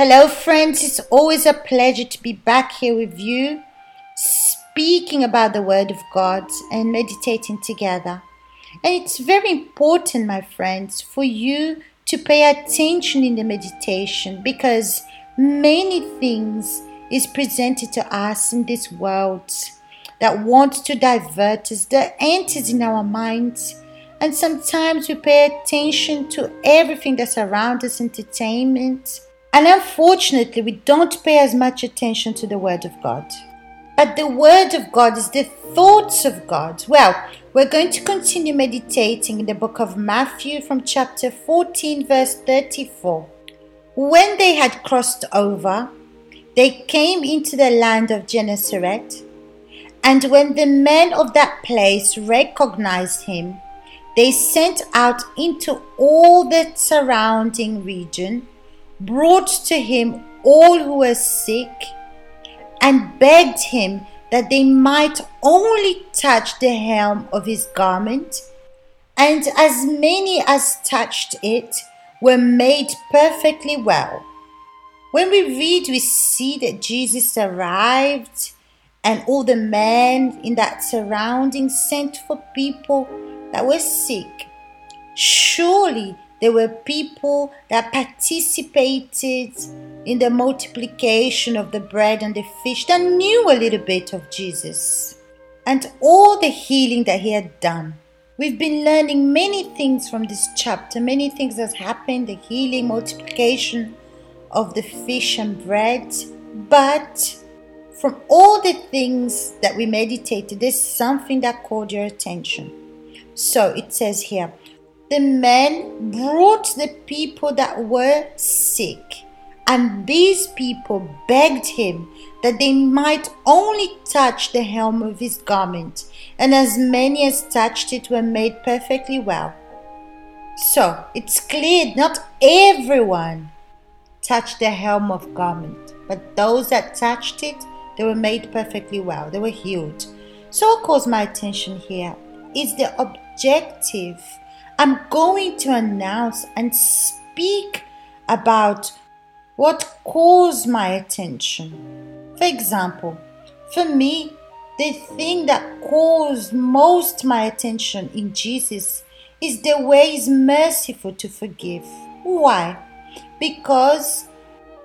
Hello, friends. It's always a pleasure to be back here with you, speaking about the Word of God and meditating together. And it's very important, my friends, for you to pay attention in the meditation because many things is presented to us in this world that wants to divert us, that enters in our minds. And sometimes we pay attention to everything that's around us, entertainment and unfortunately, we don't pay as much attention to the Word of God. But the Word of God is the thoughts of God. Well, we're going to continue meditating in the book of Matthew from chapter 14, verse 34. When they had crossed over, they came into the land of Gennesaret. And when the men of that place recognized him, they sent out into all the surrounding region brought to him all who were sick and begged him that they might only touch the hem of his garment. And as many as touched it were made perfectly well. When we read, we see that Jesus arrived and all the men in that surrounding sent for people that were sick. Surely there were people that participated in the multiplication of the bread and the fish that knew a little bit of Jesus and all the healing that he had done. We've been learning many things from this chapter, many things has happened, the healing, multiplication of the fish and bread. But from all the things that we meditated, there's something that caught your attention. So it says here, the men brought the people that were sick, and these people begged him that they might only touch the hem of his garment, and as many as touched it were made perfectly well. So it's clear not everyone touched the hem of garment, but those that touched it, they were made perfectly well. They were healed. So what calls my attention here is the objective I'm going to announce and speak about what calls my attention. For example, for me, the thing that calls most my attention in Jesus is the way He's merciful to forgive. Why? Because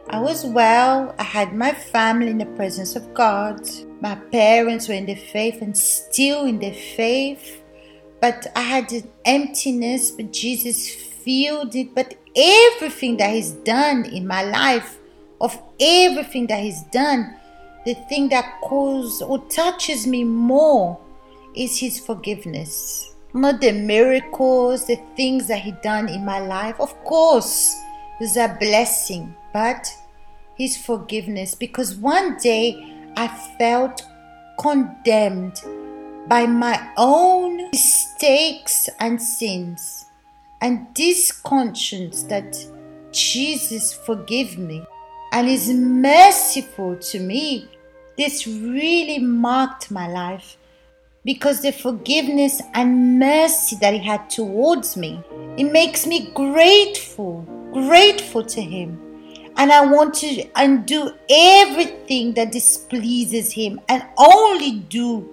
I was well, I had my family in the presence of God, my parents were in the faith and still in the faith but I had an emptiness, but Jesus filled it. But everything that He's done in my life, of everything that He's done, the thing that calls or touches me more is His forgiveness. Not the miracles, the things that He done in my life. Of course, it's a blessing, but His forgiveness. Because one day I felt condemned by my own mistakes and sins. And this conscience that Jesus forgive me and is merciful to me, this really marked my life because the forgiveness and mercy that he had towards me, it makes me grateful, grateful to him. And I want to undo everything that displeases him and only do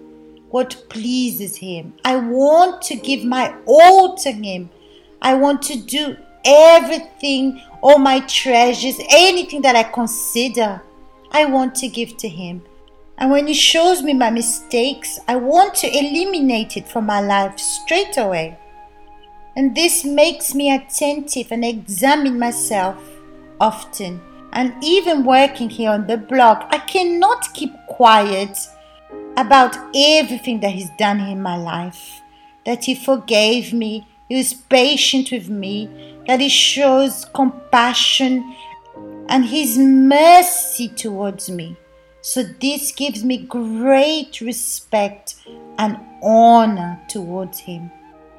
what pleases Him. I want to give my all to Him. I want to do everything, all my treasures, anything that I consider, I want to give to Him. And when He shows me my mistakes, I want to eliminate it from my life straight away. And this makes me attentive and examine myself often. And even working here on the blog, I cannot keep quiet about everything that He's done in my life, that He forgave me, He was patient with me, that He shows compassion and His mercy towards me. So, this gives me great respect and honor towards Him.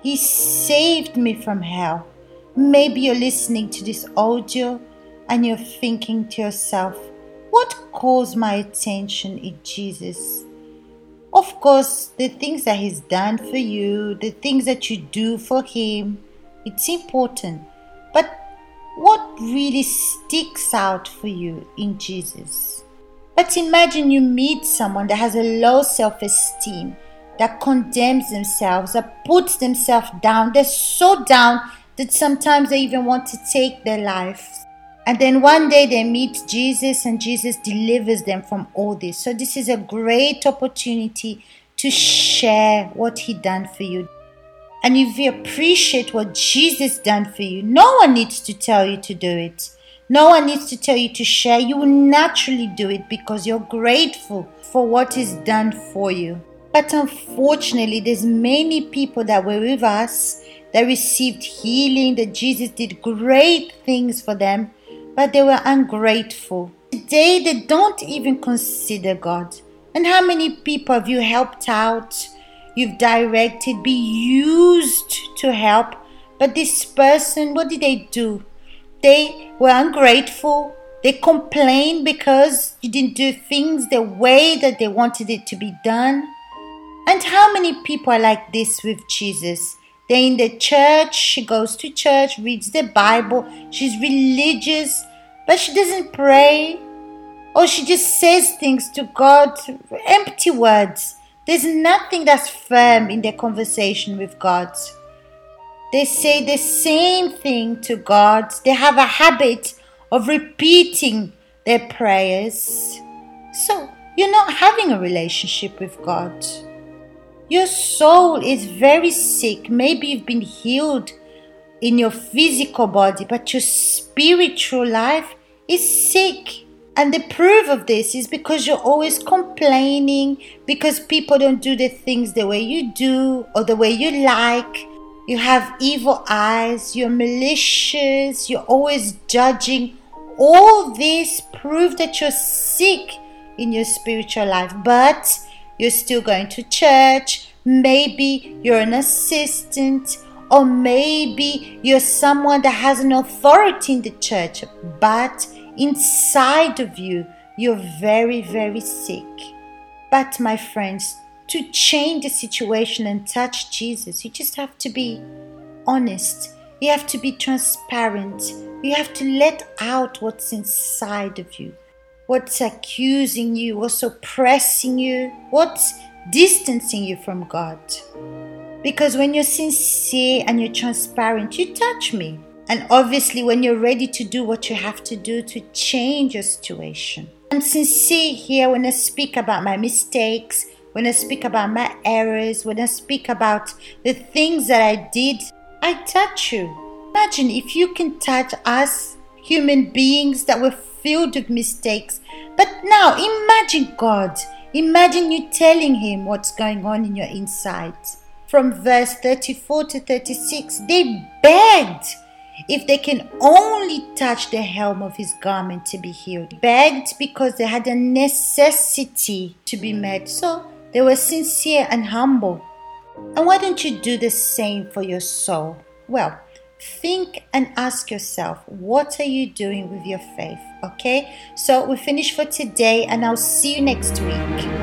He saved me from hell. Maybe you're listening to this audio and you're thinking to yourself, what calls my attention in Jesus? Of course, the things that He's done for you, the things that you do for Him, it's important. But what really sticks out for you in Jesus. But imagine you meet someone that has a low self esteem, that condemns themselves, that puts themselves down. They're so down that sometimes they even want to take their lives. And then one day they meet Jesus and Jesus delivers them from all this. So this is a great opportunity to share what he done for you. And if you appreciate what Jesus done for you, no one needs to tell you to do it. No one needs to tell you to share. You will naturally do it because you're grateful for what is done for you. But unfortunately, there's many people that were with us that received healing, that Jesus did great things for them, but they were ungrateful. Today, they don't even consider God. And how many people have you helped out? You've directed, be used to help. But this person, what did they do? They were ungrateful. They complained because you didn't do things the way that they wanted it to be done. And how many people are like this with Jesus? They're in the church, she goes to church, reads the Bible, she's religious, but she doesn't pray. Or she just says things to God, empty words. There's nothing that's firm in their conversation with God. They say the same thing to God. They have a habit of repeating their prayers. So, you're not having a relationship with God. Your soul is very sick. Maybe you've been healed in your physical body, but your spiritual life is sick. And the proof of this is because you're always complaining because people don't do the things the way you do or the way you like. You have evil eyes, you're malicious, you're always judging. All this prove that you're sick in your spiritual life. But you're still going to church, maybe you're an assistant, or maybe you're someone that has an authority in the church, but inside of you, you're very, very sick. But, my friends, to change the situation and touch Jesus, you just have to be honest. You have to be transparent. You have to let out what's inside of you what's accusing you, what's oppressing you, what's distancing you from God. Because when you're sincere and you're transparent, you touch me. And obviously, when you're ready to do what you have to do to change your situation. I'm sincere here when I speak about my mistakes, when I speak about my errors, when I speak about the things that I did. I touch you. Imagine if you can touch us human beings that were filled with mistakes. But now imagine God. Imagine you telling Him what's going on in your inside. From verse 34 to 36, they begged if they can only touch the hem of his garment to be healed. Begged because they had a necessity to be mm. met. So they were sincere and humble. And why don't you do the same for your soul? Well, think and ask yourself what are you doing with your faith okay? So we finish for today and i'll see you next week